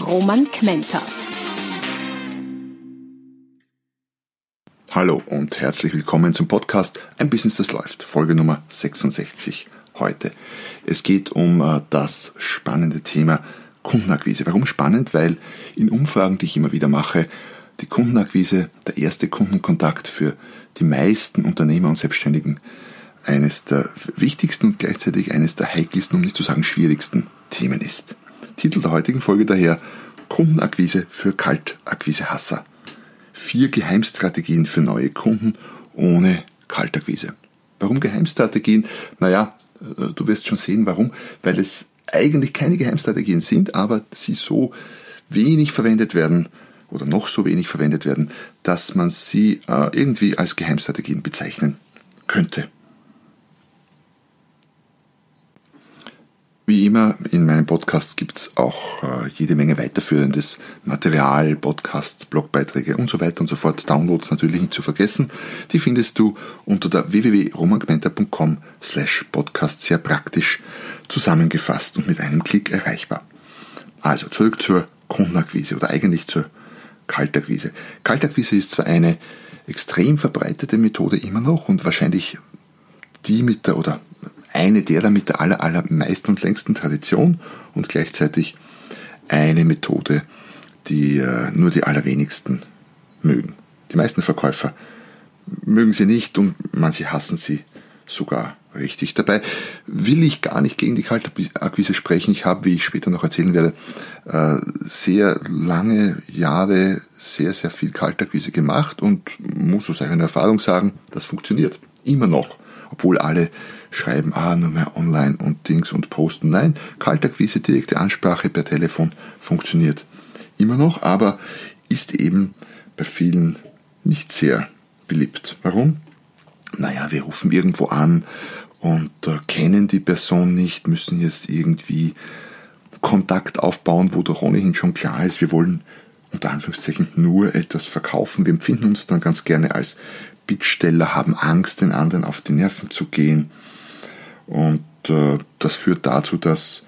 Roman Kmenter. Hallo und herzlich willkommen zum Podcast Ein Business, das läuft, Folge Nummer 66 heute. Es geht um äh, das spannende Thema Kundenakquise. Warum spannend? Weil in Umfragen, die ich immer wieder mache, die Kundenakquise der erste Kundenkontakt für die meisten Unternehmer und Selbstständigen eines der wichtigsten und gleichzeitig eines der heikelsten, um nicht zu sagen schwierigsten Themen ist. Titel der heutigen Folge daher Kundenakquise für Kaltakquise-Hasser vier Geheimstrategien für neue Kunden ohne Kaltakquise. Warum Geheimstrategien? Naja, äh, du wirst schon sehen, warum. Weil es eigentlich keine Geheimstrategien sind, aber sie so wenig verwendet werden oder noch so wenig verwendet werden, dass man sie äh, irgendwie als Geheimstrategien bezeichnen könnte. Wie immer in meinem Podcast gibt es auch äh, jede Menge weiterführendes Material, Podcasts, Blogbeiträge und so weiter und so fort. Downloads natürlich nicht zu vergessen. Die findest du unter der www.romangmenta.com slash podcast sehr praktisch zusammengefasst und mit einem Klick erreichbar. Also zurück zur Kundenakquise oder eigentlich zur Kaltakquise. Kaltakquise ist zwar eine extrem verbreitete Methode immer noch und wahrscheinlich die mit der oder eine derer mit der aller, allermeisten und längsten Tradition und gleichzeitig eine Methode, die äh, nur die allerwenigsten mögen. Die meisten Verkäufer mögen sie nicht und manche hassen sie sogar richtig. Dabei will ich gar nicht gegen die Kaltakquise sprechen. Ich habe, wie ich später noch erzählen werde, äh, sehr lange Jahre sehr, sehr viel Kaltakquise gemacht und muss aus eigener Erfahrung sagen, das funktioniert. Immer noch obwohl alle schreiben, ah, nur mehr online und Dings und posten. Nein, Kaltakquise, direkte Ansprache per Telefon funktioniert immer noch, aber ist eben bei vielen nicht sehr beliebt. Warum? Naja, wir rufen irgendwo an und äh, kennen die Person nicht, müssen jetzt irgendwie Kontakt aufbauen, wo doch ohnehin schon klar ist, wir wollen unter Anführungszeichen nur etwas verkaufen. Wir empfinden uns dann ganz gerne als Bittsteller haben Angst, den anderen auf die Nerven zu gehen. Und äh, das führt dazu, dass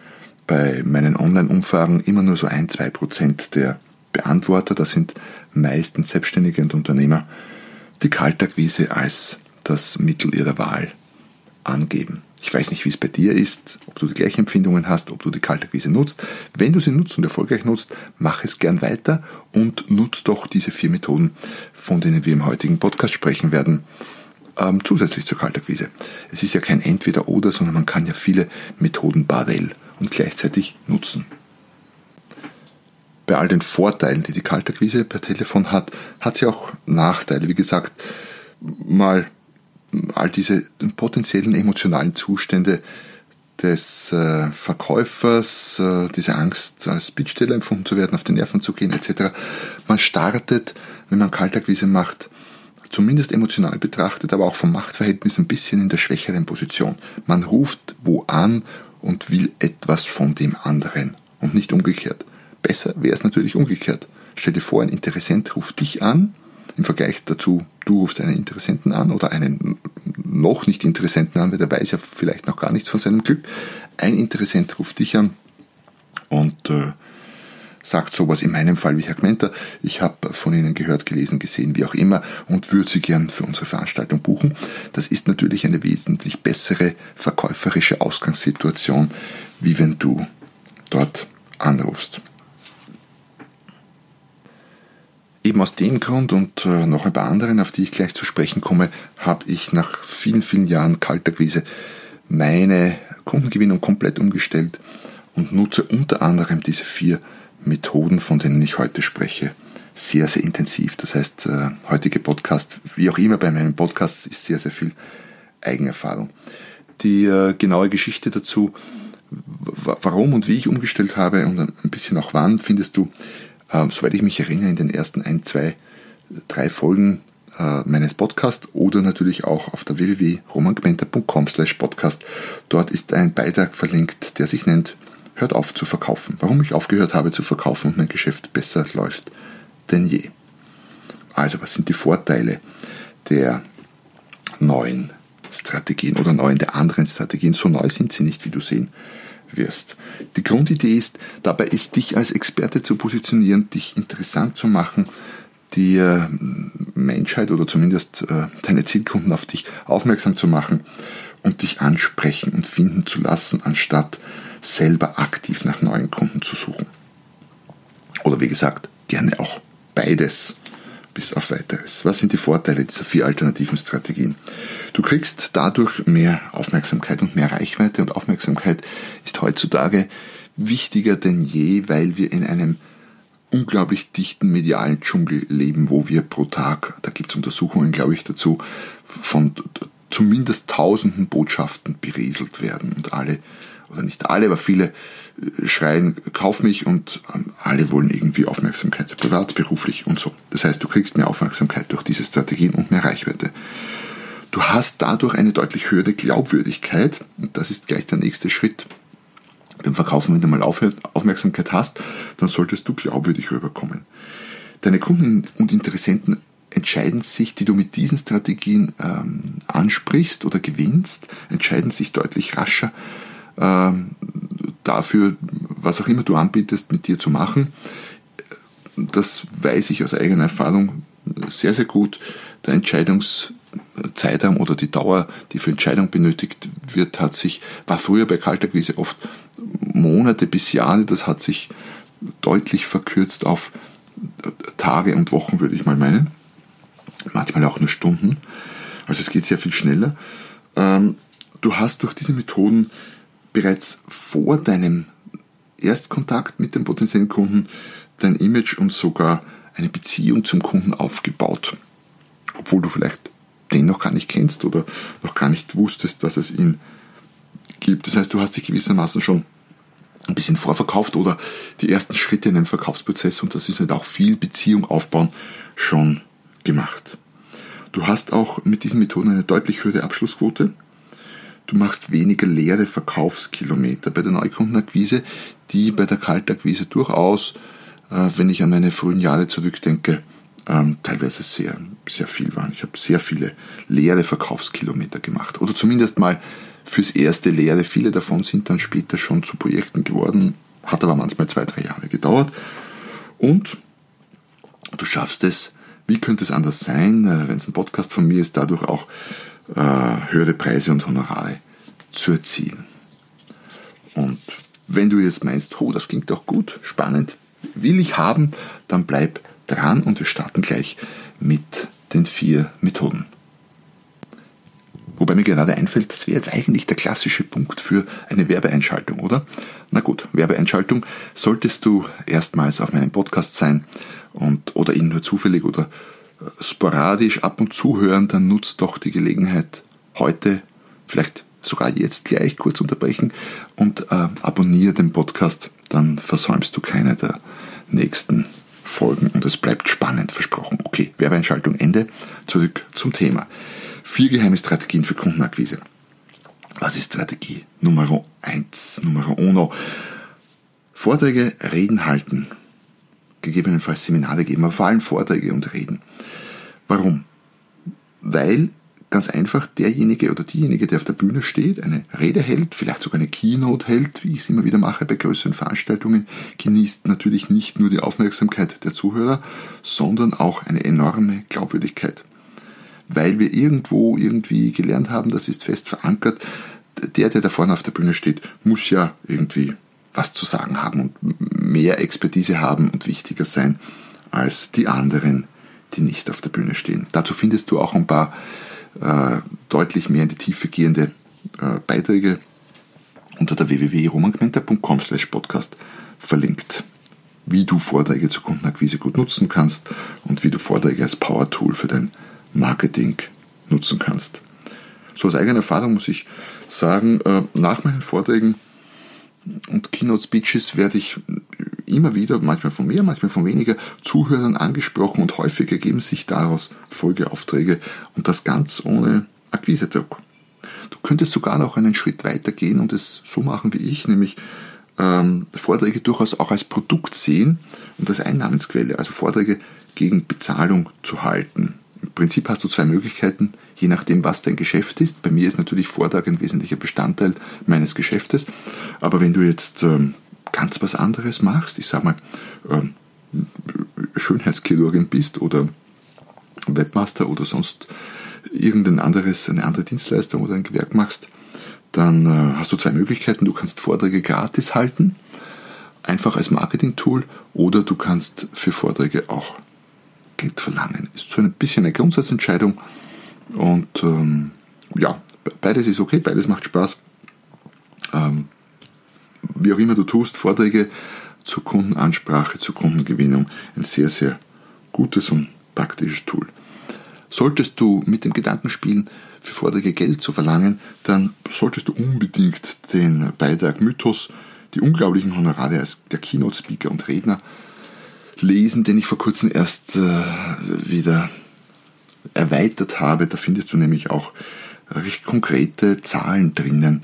bei meinen Online-Umfragen immer nur so ein, zwei Prozent der Beantworter, das sind meistens Selbstständige und Unternehmer, die Kaltakquise als das Mittel ihrer Wahl angeben. Ich weiß nicht, wie es bei dir ist, ob du die gleichen Empfindungen hast, ob du die Kaltakquise nutzt. Wenn du sie nutzt und erfolgreich nutzt, mach es gern weiter und nutz doch diese vier Methoden, von denen wir im heutigen Podcast sprechen werden, ähm, zusätzlich zur Kaltakquise. Es ist ja kein Entweder-Oder, sondern man kann ja viele Methoden parallel und gleichzeitig nutzen. Bei all den Vorteilen, die die Kaltakquise per Telefon hat, hat sie auch Nachteile. Wie gesagt, mal all diese potenziellen emotionalen Zustände des äh, Verkäufers, äh, diese Angst als Bittsteller empfunden zu werden, auf die Nerven zu gehen etc. Man startet, wenn man Kaltakquise macht, zumindest emotional betrachtet, aber auch vom Machtverhältnis ein bisschen in der schwächeren Position. Man ruft wo an und will etwas von dem anderen und nicht umgekehrt. Besser wäre es natürlich umgekehrt. Stell dir vor, ein Interessent ruft dich an im Vergleich dazu, du rufst einen Interessenten an oder einen noch nicht Interessenten an, weil der weiß ja vielleicht noch gar nichts von seinem Glück. Ein Interessent ruft dich an und äh, sagt sowas in meinem Fall wie Herr Gmenter, ich habe von Ihnen gehört, gelesen, gesehen, wie auch immer und würde Sie gern für unsere Veranstaltung buchen. Das ist natürlich eine wesentlich bessere verkäuferische Ausgangssituation, wie wenn du dort anrufst. Eben aus dem Grund und äh, noch ein paar anderen, auf die ich gleich zu sprechen komme, habe ich nach vielen, vielen Jahren Kaltakquise meine Kundengewinnung komplett umgestellt und nutze unter anderem diese vier Methoden, von denen ich heute spreche, sehr, sehr intensiv. Das heißt, äh, heutige Podcast, wie auch immer bei meinem Podcast, ist sehr, sehr viel Eigenerfahrung. Die äh, genaue Geschichte dazu warum und wie ich umgestellt habe und ein bisschen auch wann, findest du, äh, soweit ich mich erinnere, in den ersten ein, zwei, drei Folgen äh, meines Podcasts oder natürlich auch auf der www.romangmenta.com slash podcast. Dort ist ein Beitrag verlinkt, der sich nennt Hört auf zu verkaufen. Warum ich aufgehört habe zu verkaufen und mein Geschäft besser läuft denn je. Also, was sind die Vorteile der neuen Strategien oder neuen der anderen Strategien? So neu sind sie nicht, wie du sehen wirst. Die Grundidee ist, dabei ist dich als Experte zu positionieren, dich interessant zu machen, die äh, Menschheit oder zumindest äh, deine Zielkunden auf dich aufmerksam zu machen und dich ansprechen und finden zu lassen, anstatt selber aktiv nach neuen Kunden zu suchen. Oder wie gesagt, gerne auch beides bis auf weiteres. Was sind die Vorteile dieser vier alternativen Strategien? Du kriegst dadurch mehr Aufmerksamkeit und mehr Reichweite und Aufmerksamkeit ist heutzutage wichtiger denn je, weil wir in einem unglaublich dichten medialen Dschungel leben, wo wir pro Tag, da gibt es Untersuchungen, glaube ich, dazu, von zumindest tausenden Botschaften berieselt werden und alle, oder nicht alle, aber viele schreien, kauf mich und ähm, alle wollen irgendwie Aufmerksamkeit, privat, beruflich und so. Das heißt, du kriegst mehr Aufmerksamkeit durch diese Strategien und mehr Reichweite. Du hast dadurch eine deutlich höhere Glaubwürdigkeit und das ist gleich der nächste Schritt beim Verkaufen, wenn du mal Aufmerksamkeit hast, dann solltest du glaubwürdig rüberkommen. Deine Kunden und Interessenten entscheiden sich, die du mit diesen Strategien ähm, ansprichst oder gewinnst, entscheiden sich deutlich rascher ähm, dafür, was auch immer du anbietest, mit dir zu machen. Das weiß ich aus eigener Erfahrung sehr, sehr gut. Der Entscheidungs Zeitraum oder die Dauer, die für Entscheidung benötigt wird, hat sich, war früher bei Kaltakquise oft Monate bis Jahre, das hat sich deutlich verkürzt auf Tage und Wochen, würde ich mal meinen. Manchmal auch nur Stunden. Also es geht sehr viel schneller. Ähm, du hast durch diese Methoden bereits vor deinem Erstkontakt mit dem potenziellen Kunden dein Image und sogar eine Beziehung zum Kunden aufgebaut. Obwohl du vielleicht den noch gar nicht kennst oder noch gar nicht wusstest, dass es ihn gibt. Das heißt, du hast dich gewissermaßen schon ein bisschen vorverkauft oder die ersten Schritte in einem Verkaufsprozess und das ist halt auch viel Beziehung aufbauen schon gemacht. Du hast auch mit diesen Methoden eine deutlich höhere Abschlussquote. Du machst weniger leere Verkaufskilometer bei der Neukundenakquise, die bei der Kaltakquise durchaus, äh, wenn ich an meine frühen Jahre zurückdenke, ähm, teilweise sehr, sehr viel waren. Ich habe sehr viele leere Verkaufskilometer gemacht. Oder zumindest mal fürs erste leere. Viele davon sind dann später schon zu Projekten geworden. Hat aber manchmal zwei, drei Jahre gedauert. Und du schaffst es, wie könnte es anders sein, äh, wenn es ein Podcast von mir ist, dadurch auch höhere Preise und Honorare zu erzielen. Und wenn du jetzt meinst, oh, das klingt doch gut, spannend, will ich haben, dann bleib dran und wir starten gleich mit den vier Methoden. Wobei mir gerade einfällt, das wäre jetzt eigentlich der klassische Punkt für eine Werbeeinschaltung, oder? Na gut, Werbeeinschaltung solltest du erstmals auf meinem Podcast sein und, oder ihn nur zufällig oder äh, sporadisch ab und zu hören, dann nutzt doch die Gelegenheit heute, vielleicht sogar jetzt gleich kurz unterbrechen und äh, abonniere den Podcast, dann versäumst du keine der nächsten folgen und es bleibt spannend, versprochen. Okay, Werbeeinschaltung Ende. Zurück zum Thema. Vier geheime Strategien für Kundenakquise. Was ist Strategie Nummer eins, Nummer uno? Vorträge, Reden halten. Gegebenenfalls Seminare geben, aber vor allem Vorträge und Reden. Warum? Weil ganz einfach derjenige oder diejenige, der auf der Bühne steht, eine Rede hält, vielleicht sogar eine Keynote hält, wie ich es immer wieder mache bei größeren Veranstaltungen, genießt natürlich nicht nur die Aufmerksamkeit der Zuhörer, sondern auch eine enorme Glaubwürdigkeit. Weil wir irgendwo irgendwie gelernt haben, das ist fest verankert, der, der da vorne auf der Bühne steht, muss ja irgendwie was zu sagen haben und mehr Expertise haben und wichtiger sein als die anderen, die nicht auf der Bühne stehen. Dazu findest du auch ein paar äh, deutlich mehr in die Tiefe gehende äh, Beiträge unter der www.romangmenta.com podcast verlinkt, wie du Vorträge zur Kundenakquise gut nutzen kannst und wie du Vorträge als Power-Tool für dein Marketing nutzen kannst. So aus eigener Erfahrung muss ich sagen, äh, nach meinen Vorträgen und Keynote Speeches werde ich immer wieder, manchmal von mehr, manchmal von weniger Zuhörern angesprochen und häufig ergeben sich daraus Folgeaufträge und das ganz ohne Akquisedruck. Du könntest sogar noch einen Schritt weiter gehen und es so machen wie ich, nämlich ähm, Vorträge durchaus auch als Produkt sehen und als Einnahmensquelle, also Vorträge gegen Bezahlung zu halten. Im Prinzip hast du zwei Möglichkeiten, je nachdem, was dein Geschäft ist. Bei mir ist natürlich Vortrag ein wesentlicher Bestandteil meines Geschäftes. Aber wenn du jetzt ähm, ganz was anderes machst, ich sag mal, ähm, Schönheitschirurgin bist oder Webmaster oder sonst irgendein anderes, eine andere Dienstleistung oder ein Gewerk machst, dann äh, hast du zwei Möglichkeiten. Du kannst Vorträge gratis halten, einfach als Marketing-Tool, oder du kannst für Vorträge auch Geld verlangen. Ist so ein bisschen eine Grundsatzentscheidung und ähm, ja, beides ist okay, beides macht Spaß. Ähm, wie auch immer du tust, Vorträge zur Kundenansprache, zur Kundengewinnung, ein sehr, sehr gutes und praktisches Tool. Solltest du mit dem Gedanken spielen, für Vorträge Geld zu verlangen, dann solltest du unbedingt den Beitrag Mythos, die unglaublichen Honorare als der Keynote-Speaker und Redner lesen, den ich vor kurzem erst äh, wieder erweitert habe. Da findest du nämlich auch recht konkrete Zahlen drinnen,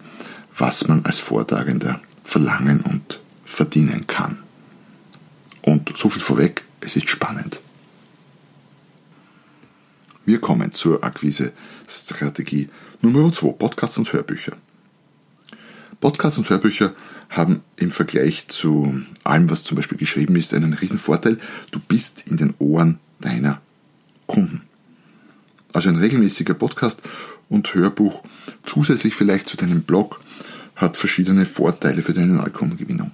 was man als Vortragender verlangen und verdienen kann. Und so viel vorweg, es ist spannend. Wir kommen zur Akquise-Strategie Nummer 2, Podcasts und Hörbücher. Podcasts und Hörbücher haben im Vergleich zu allem, was zum Beispiel geschrieben ist, einen riesen Vorteil. Du bist in den Ohren deiner Kunden. Also ein regelmäßiger Podcast und Hörbuch zusätzlich vielleicht zu deinem Blog hat verschiedene Vorteile für deine Neukundengewinnung.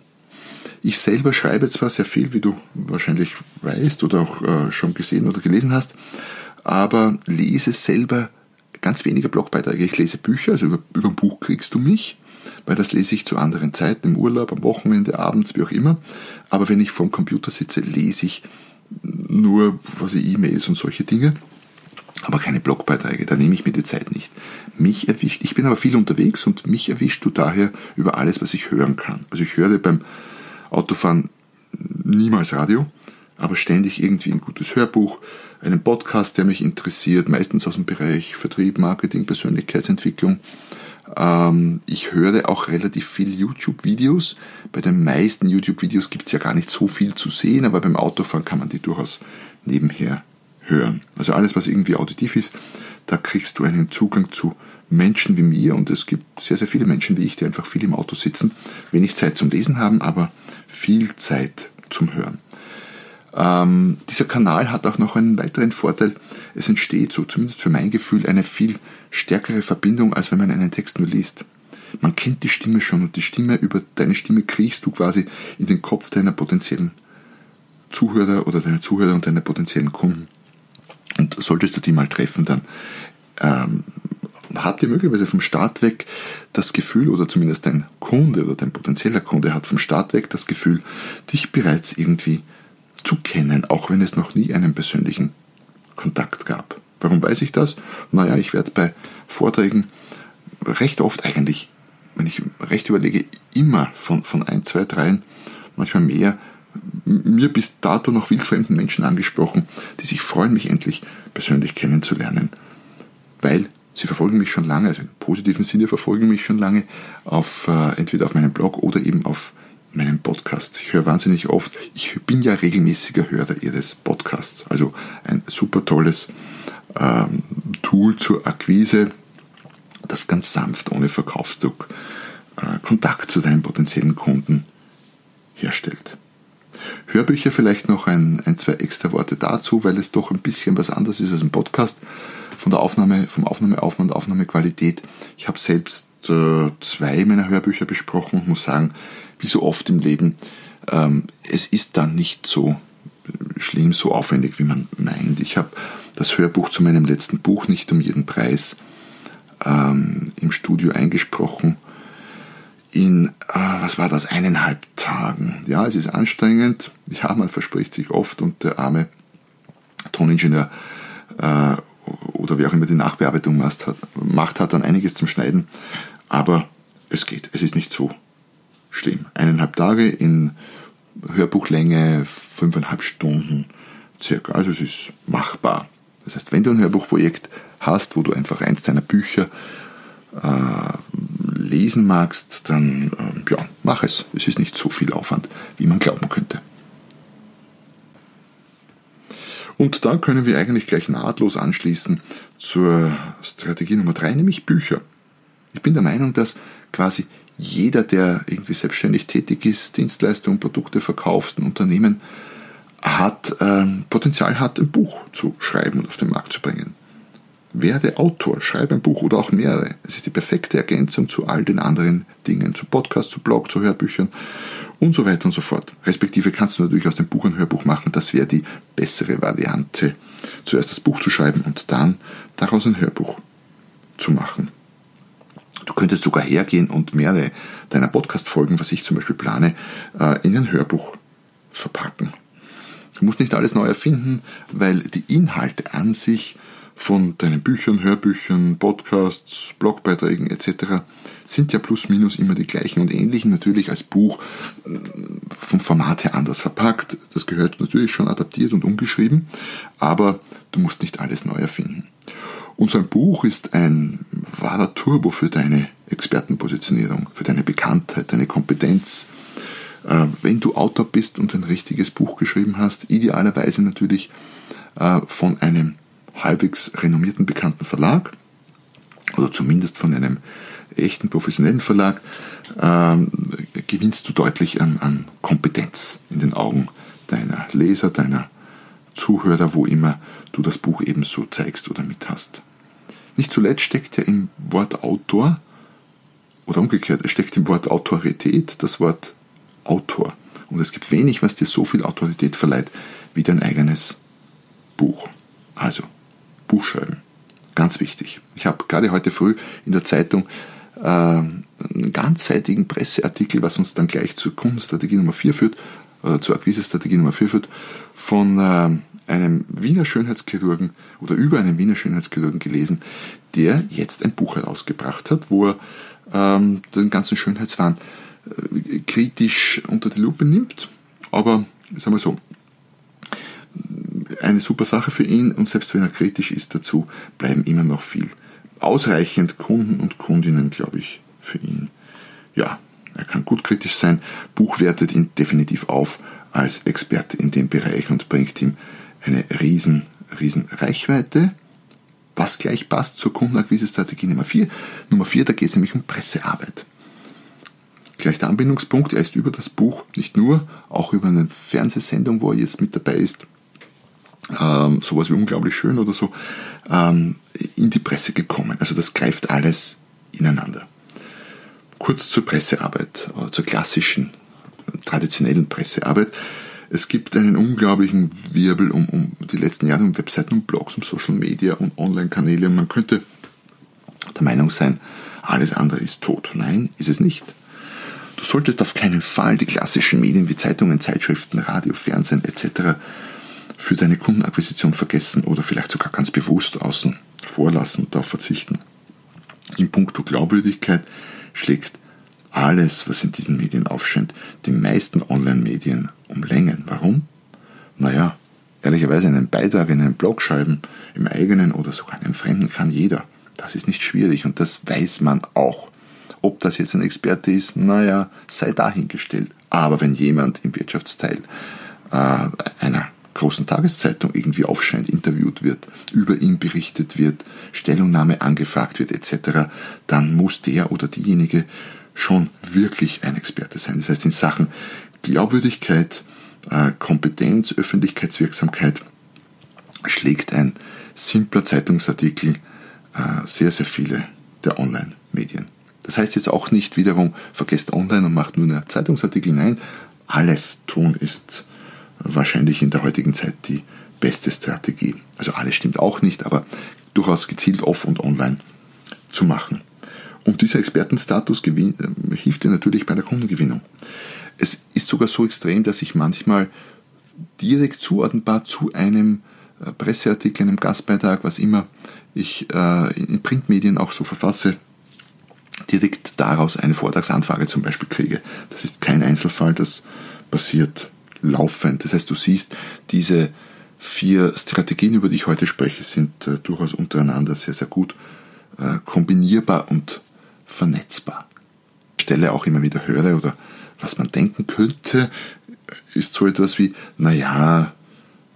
Ich selber schreibe zwar sehr viel, wie du wahrscheinlich weißt oder auch äh, schon gesehen oder gelesen hast, aber lese selber ganz wenige Blogbeiträge. Ich lese Bücher, also über, über ein Buch kriegst du mich, weil das lese ich zu anderen Zeiten, im Urlaub, am Wochenende, abends, wie auch immer. Aber wenn ich vorm Computer sitze, lese ich nur E-Mails und solche Dinge, aber keine Blogbeiträge, da nehme ich mir die Zeit nicht. Mich erwischt, ich bin aber viel unterwegs und mich erwischt du daher über alles, was ich hören kann. Also ich höre beim Autofahren niemals Radio, aber ständig irgendwie ein gutes Hörbuch, einen Podcast, der mich interessiert, meistens aus dem Bereich Vertrieb, Marketing, Persönlichkeitsentwicklung. Ähm, ich höre auch relativ viel YouTube-Videos. Bei den meisten YouTube-Videos gibt es ja gar nicht so viel zu sehen, aber beim Autofahren kann man die durchaus nebenher hören. Also alles, was irgendwie auditiv ist, da kriegst du einen Zugang zu Menschen wie mir und es gibt sehr, sehr viele Menschen wie ich, die einfach viel im Auto sitzen, wenig Zeit zum Lesen haben, aber viel Zeit zum Hören. Ähm, dieser Kanal hat auch noch einen weiteren Vorteil. Es entsteht so, zumindest für mein Gefühl, eine viel stärkere Verbindung, als wenn man einen Text nur liest. Man kennt die Stimme schon und die Stimme, über deine Stimme kriegst du quasi in den Kopf deiner potenziellen Zuhörer oder deiner Zuhörer und deiner potenziellen Kunden. Und solltest du die mal treffen, dann ähm, habt ihr möglicherweise vom Start weg das Gefühl, oder zumindest dein Kunde oder dein potenzieller Kunde hat vom Start weg das Gefühl, dich bereits irgendwie zu kennen, auch wenn es noch nie einen persönlichen Kontakt gab. Warum weiß ich das? Naja, ich werde bei Vorträgen recht oft eigentlich, wenn ich recht überlege, immer von, von ein, zwei, dreien, manchmal mehr, mir bis dato noch wildfremden Menschen angesprochen, die sich freuen, mich endlich persönlich kennenzulernen, weil sie verfolgen mich schon lange, also im positiven Sinne verfolgen mich schon lange, auf, äh, entweder auf meinem Blog oder eben auf meinem Podcast. Ich höre wahnsinnig oft, ich bin ja regelmäßiger Hörer Ihres Podcasts. Also ein super tolles ähm, Tool zur Akquise, das ganz sanft, ohne Verkaufsdruck, äh, Kontakt zu deinen potenziellen Kunden herstellt. Hörbücher vielleicht noch ein, ein, zwei extra Worte dazu, weil es doch ein bisschen was anderes ist als ein Podcast von der Aufnahme, vom Aufnahmeaufwand, Aufnahmequalität. Ich habe selbst zwei meiner Hörbücher besprochen und muss sagen, wie so oft im Leben, ähm, es ist dann nicht so schlimm, so aufwendig, wie man meint. Ich habe das Hörbuch zu meinem letzten Buch nicht um jeden Preis ähm, im Studio eingesprochen. In, äh, was war das, eineinhalb Tagen. Ja, es ist anstrengend. Ja, man verspricht sich oft und der arme Toningenieur äh, oder wer auch immer die Nachbearbeitung macht, hat dann einiges zum Schneiden. Aber es geht. Es ist nicht so schlimm. Eineinhalb Tage in Hörbuchlänge, fünfeinhalb Stunden circa. Also es ist machbar. Das heißt, wenn du ein Hörbuchprojekt hast, wo du einfach eins deiner Bücher äh, lesen magst, dann äh, ja, mach es. Es ist nicht so viel Aufwand, wie man glauben könnte. Und dann können wir eigentlich gleich nahtlos anschließen zur Strategie Nummer drei, nämlich Bücher. Ich bin der Meinung, dass quasi jeder, der irgendwie selbstständig tätig ist, Dienstleistungen, Produkte verkauft, ein Unternehmen hat, äh, Potenzial hat, ein Buch zu schreiben und auf den Markt zu bringen. Werde Autor, schreibe ein Buch oder auch mehrere. Es ist die perfekte Ergänzung zu all den anderen Dingen, zu Podcasts, zu Blog, zu Hörbüchern und so weiter und so fort. Respektive kannst du natürlich aus dem Buch ein Hörbuch machen, das wäre die bessere Variante. Zuerst das Buch zu schreiben und dann daraus ein Hörbuch zu machen. Du könntest sogar hergehen und mehrere deiner Podcast-Folgen, was ich zum Beispiel plane, äh, in ein Hörbuch verpacken. Du musst nicht alles neu erfinden, weil die Inhalte an sich von deinen Büchern, Hörbüchern, Podcasts, Blogbeiträgen etc. sind ja plus minus immer die gleichen und ähnlichen, natürlich als Buch äh, vom Format her anders verpackt. Das gehört natürlich schon adaptiert und umgeschrieben, aber du musst nicht alles neu erfinden. Und so ein Buch ist ein wahrer Turbo für deine Expertenpositionierung, für deine Bekanntheit, deine Kompetenz. Äh, wenn du Autor bist und ein richtiges Buch geschrieben hast, idealerweise natürlich äh, von einem halbwegs renommierten bekannten Verlag oder zumindest von einem echten professionellen Verlag, ähm, gewinnst du deutlich an, an Kompetenz in den Augen deiner Leser, deiner Zuhörer, wo immer du das Buch ebenso zeigst oder mit hast. Nicht zuletzt steckt ja im Wort Autor oder umgekehrt, es steckt im Wort Autorität das Wort Autor. Und es gibt wenig, was dir so viel Autorität verleiht wie dein eigenes Buch. Also Buch schreiben. Ganz wichtig. Ich habe gerade heute früh in der Zeitung äh, einen ganzseitigen Presseartikel, was uns dann gleich zur Kundenstrategie Nummer 4 führt, oder zur Akquise-Strategie Nummer 4 führt, von äh, einem Wiener Schönheitschirurgen oder über einen Wiener Schönheitschirurgen gelesen, der jetzt ein Buch herausgebracht hat, wo er ähm, den ganzen Schönheitswahn äh, kritisch unter die Lupe nimmt. Aber sagen wir so, eine super Sache für ihn und selbst wenn er kritisch ist dazu, bleiben immer noch viel ausreichend Kunden und Kundinnen, glaube ich, für ihn. Ja, er kann gut kritisch sein. Buch wertet ihn definitiv auf als Experte in dem Bereich und bringt ihm eine riesen, riesen Reichweite, was gleich passt zur Kundenakquise-Strategie Nummer 4. Nummer 4, da geht es nämlich um Pressearbeit. Gleich der Anbindungspunkt, er ist über das Buch nicht nur, auch über eine Fernsehsendung, wo er jetzt mit dabei ist, ähm, sowas wie unglaublich schön oder so, ähm, in die Presse gekommen. Also das greift alles ineinander. Kurz zur Pressearbeit, äh, zur klassischen, traditionellen Pressearbeit. Es gibt einen unglaublichen Wirbel um, um die letzten Jahre um Webseiten, um Blogs, um Social Media, um Online-Kanäle. Man könnte der Meinung sein, alles andere ist tot. Nein, ist es nicht. Du solltest auf keinen Fall die klassischen Medien wie Zeitungen, Zeitschriften, Radio, Fernsehen etc für deine Kundenakquisition vergessen oder vielleicht sogar ganz bewusst außen vorlassen und darauf verzichten. In puncto Glaubwürdigkeit schlägt alles, was in diesen Medien aufscheint, die meisten Online-Medien um Längen. Warum? Naja, ehrlicherweise einen Beitrag in einen Blog schreiben, im eigenen oder sogar in einem fremden kann jeder. Das ist nicht schwierig und das weiß man auch. Ob das jetzt ein Experte ist, naja, sei dahingestellt. Aber wenn jemand im Wirtschaftsteil äh, einer großen Tageszeitung irgendwie aufscheint, interviewt wird, über ihn berichtet wird, Stellungnahme angefragt wird etc., dann muss der oder diejenige schon wirklich ein Experte sein. Das heißt, in Sachen Glaubwürdigkeit, äh, Kompetenz, Öffentlichkeitswirksamkeit schlägt ein simpler Zeitungsartikel äh, sehr, sehr viele der Online-Medien. Das heißt jetzt auch nicht wiederum, vergesst online und macht nur einen Zeitungsartikel. Nein, alles tun ist wahrscheinlich in der heutigen Zeit die beste Strategie. Also alles stimmt auch nicht, aber durchaus gezielt off und online zu machen. Und dieser Expertenstatus äh, hilft dir natürlich bei der Kundengewinnung. Es ist sogar so extrem, dass ich manchmal direkt zuordnenbar zu einem äh, Presseartikel, einem Gastbeitrag, was immer ich äh, in Printmedien auch so verfasse, direkt daraus eine Vortragsanfrage zum Beispiel kriege. Das ist kein Einzelfall, das passiert laufend. Das heißt, du siehst, diese vier Strategien, über die ich heute spreche, sind äh, durchaus untereinander sehr, sehr gut kombinierbar und vernetzbar. Stelle auch immer wieder höre oder was man denken könnte, ist so etwas wie, naja,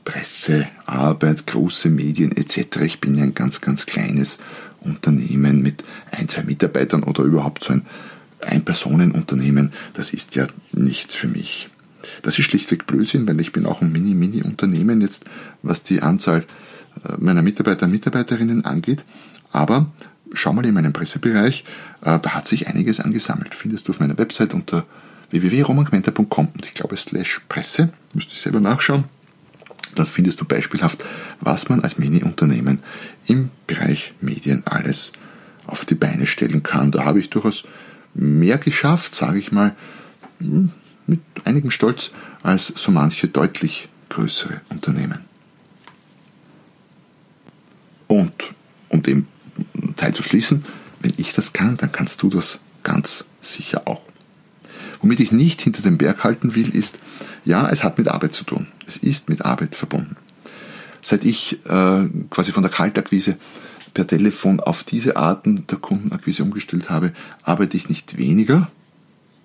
Presse, Arbeit, große Medien etc. Ich bin ja ein ganz, ganz kleines Unternehmen mit ein, zwei Mitarbeitern oder überhaupt so ein Ein-Personen-Unternehmen. Das ist ja nichts für mich. Das ist schlichtweg Blödsinn, weil ich bin auch ein Mini-Mini-Unternehmen jetzt, was die Anzahl äh, meiner Mitarbeiter und Mitarbeiterinnen angeht. Aber schau mal in meinen Pressebereich, äh, da hat sich einiges angesammelt. Findest du auf meiner Website unter www.romanquenter.com und ich glaube slash Presse, müsste ich selber nachschauen. Dort findest du beispielhaft, was man als Mini-Unternehmen im Bereich Medien alles auf die Beine stellen kann. Da habe ich durchaus mehr geschafft, sage ich mal, hm, mit einigem Stolz, als so manche deutlich größere Unternehmen. Und um dem Teil zu schließen, wenn ich das kann, dann kannst du das ganz sicher auch. Womit ich nicht hinter den Berg halten will, ist, ja, es hat mit Arbeit zu tun. Es ist mit Arbeit verbunden. Seit ich äh, quasi von der Kaltakquise per Telefon auf diese Arten der Kundenakquise umgestellt habe, arbeite ich nicht weniger,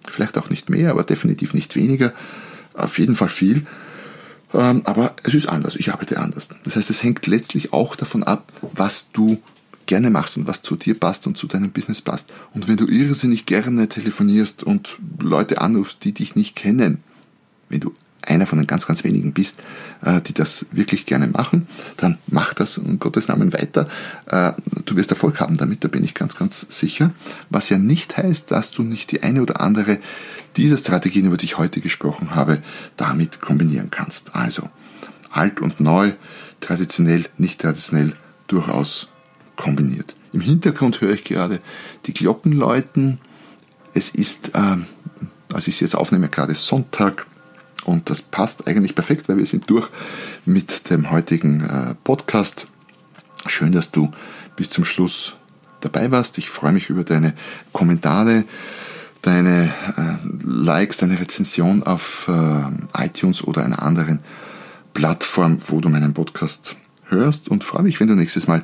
vielleicht auch nicht mehr, aber definitiv nicht weniger, auf jeden Fall viel. Ähm, aber es ist anders, ich arbeite anders. Das heißt, es hängt letztlich auch davon ab, was du gerne machst und was zu dir passt und zu deinem Business passt. Und wenn du irrsinnig gerne telefonierst und Leute anrufst, die dich nicht kennen, wenn du einer von den ganz, ganz wenigen bist, äh, die das wirklich gerne machen, dann mach das in Gottes Namen weiter. Äh, du wirst Erfolg haben damit, da bin ich ganz, ganz sicher. Was ja nicht heißt, dass du nicht die eine oder andere dieser Strategien, über die ich heute gesprochen habe, damit kombinieren kannst. Also alt und neu, traditionell, nicht traditionell, durchaus kombiniert. Im Hintergrund höre ich gerade die Glocken läuten. Es ist, äh, als ich es jetzt aufnehme, gerade Sonntag und das passt eigentlich perfekt, weil wir sind durch mit dem heutigen äh, Podcast. Schön, dass du bis zum Schluss dabei warst. Ich freue mich über deine Kommentare, deine äh, Likes, deine Rezension auf äh, iTunes oder einer anderen Plattform, wo du meinen Podcast hörst und freue mich, wenn du nächstes Mal